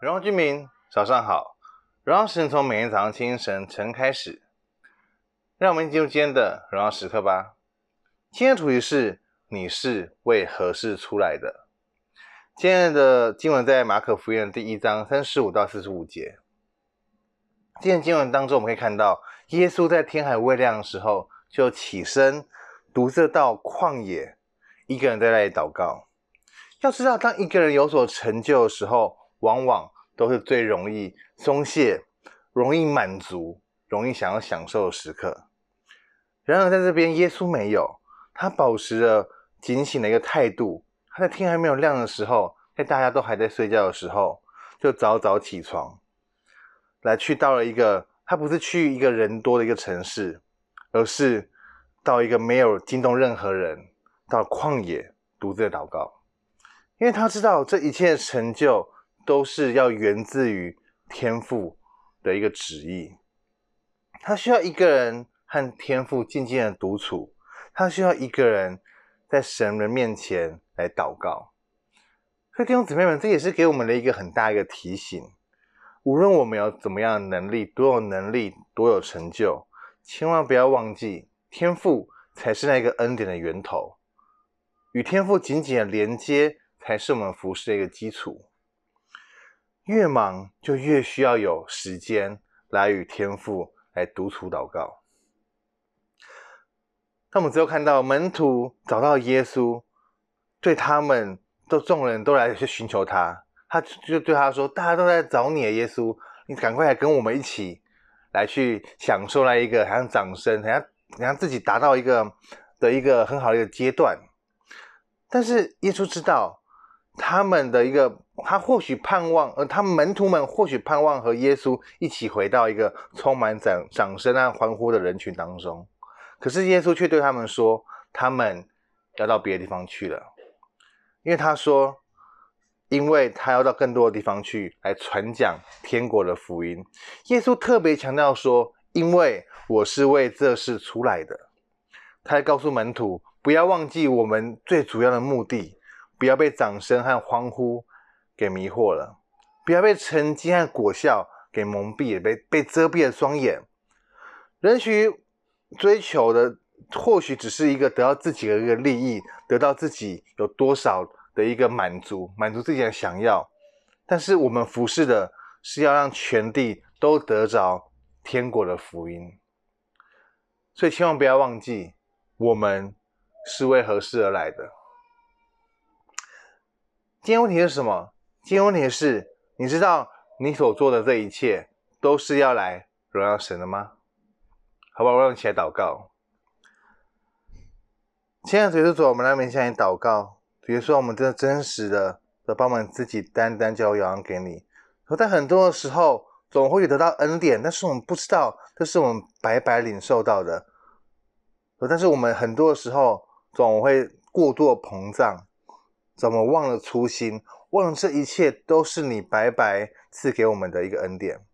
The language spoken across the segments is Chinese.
荣耀居民，早上好！荣耀神从每天早上清晨晨开始，让我们进入今天的荣耀时刻吧。今天的主题是：你是为何事出来的？今天的经文在马可福音第一章三十五到四十五节。今天经文当中，我们可以看到，耶稣在天还未亮的时候就起身，独自到旷野，一个人在那里祷告。要知道，当一个人有所成就的时候，往往都是最容易松懈、容易满足、容易想要享受的时刻。然而，在这边，耶稣没有，他保持着警醒的一个态度。他在天还没有亮的时候，在大家都还在睡觉的时候，就早早起床，来去到了一个他不是去一个人多的一个城市，而是到一个没有惊动任何人，到旷野独自的祷告，因为他知道这一切成就。都是要源自于天赋的一个旨意，他需要一个人和天赋静静的独处，他需要一个人在神人面前来祷告。所以弟兄姊妹们，这也是给我们的一个很大一个提醒：无论我们有怎么样的能力，多有能力，多有成就，千万不要忘记，天赋才是那个恩典的源头，与天赋紧紧的连接，才是我们服事的一个基础。越忙就越需要有时间来与天父来独处祷告。那我们之后看到门徒找到耶稣，对他们都众人都来去寻求他，他就对他说：“大家都在找你，耶稣，你赶快来跟我们一起来去享受那一个好像掌声，好像好像自己达到一个的一个很好的一个阶段。”但是耶稣知道。他们的一个，他或许盼望，呃，他们门徒们或许盼望和耶稣一起回到一个充满掌掌声啊欢呼的人群当中。可是耶稣却对他们说，他们要到别的地方去了，因为他说，因为他要到更多的地方去来传讲天国的福音。耶稣特别强调说，因为我是为这事出来的。他还告诉门徒，不要忘记我们最主要的目的。不要被掌声和欢呼给迷惑了，不要被成绩和果效给蒙蔽，被被遮蔽了双眼。人许追求的或许只是一个得到自己的一个利益，得到自己有多少的一个满足，满足自己的想要。但是我们服侍的是要让全地都得着天国的福音，所以千万不要忘记，我们是为何事而来的。今天问题是什么？今天问题是，你知道你所做的这一切都是要来荣耀神的吗？好吧？我让你起来祷告。亲爱的主耶稣，我们来面向你祷告。比如说，我们真的真实的的把我们自己单单交仰给你。在很多的时候，总会得到恩典，但是我们不知道这是我们白白领受到的。但是我们很多的时候总会过度膨胀。怎么忘了初心？忘了这一切都是你白白赐给我们的一个恩典。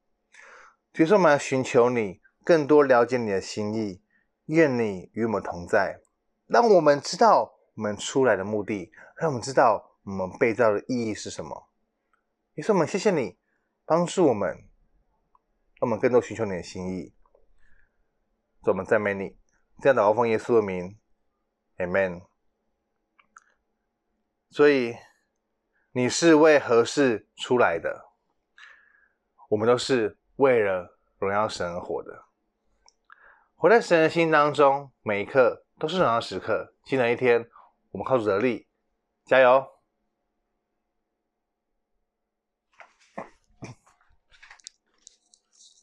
比如说，我们要寻求你，更多了解你的心意。愿你与我们同在，让我们知道我们出来的目的，让我们知道我们被造的意义是什么。于是我们谢谢你帮助我们，让我们更多寻求你的心意。我们赞美你，这样祷告奉耶稣的名，Amen。所以，你是为何事出来的？我们都是为了荣耀神而活的。活在神的心当中，每一刻都是荣耀时刻。新的一天，我们靠主得力，加油！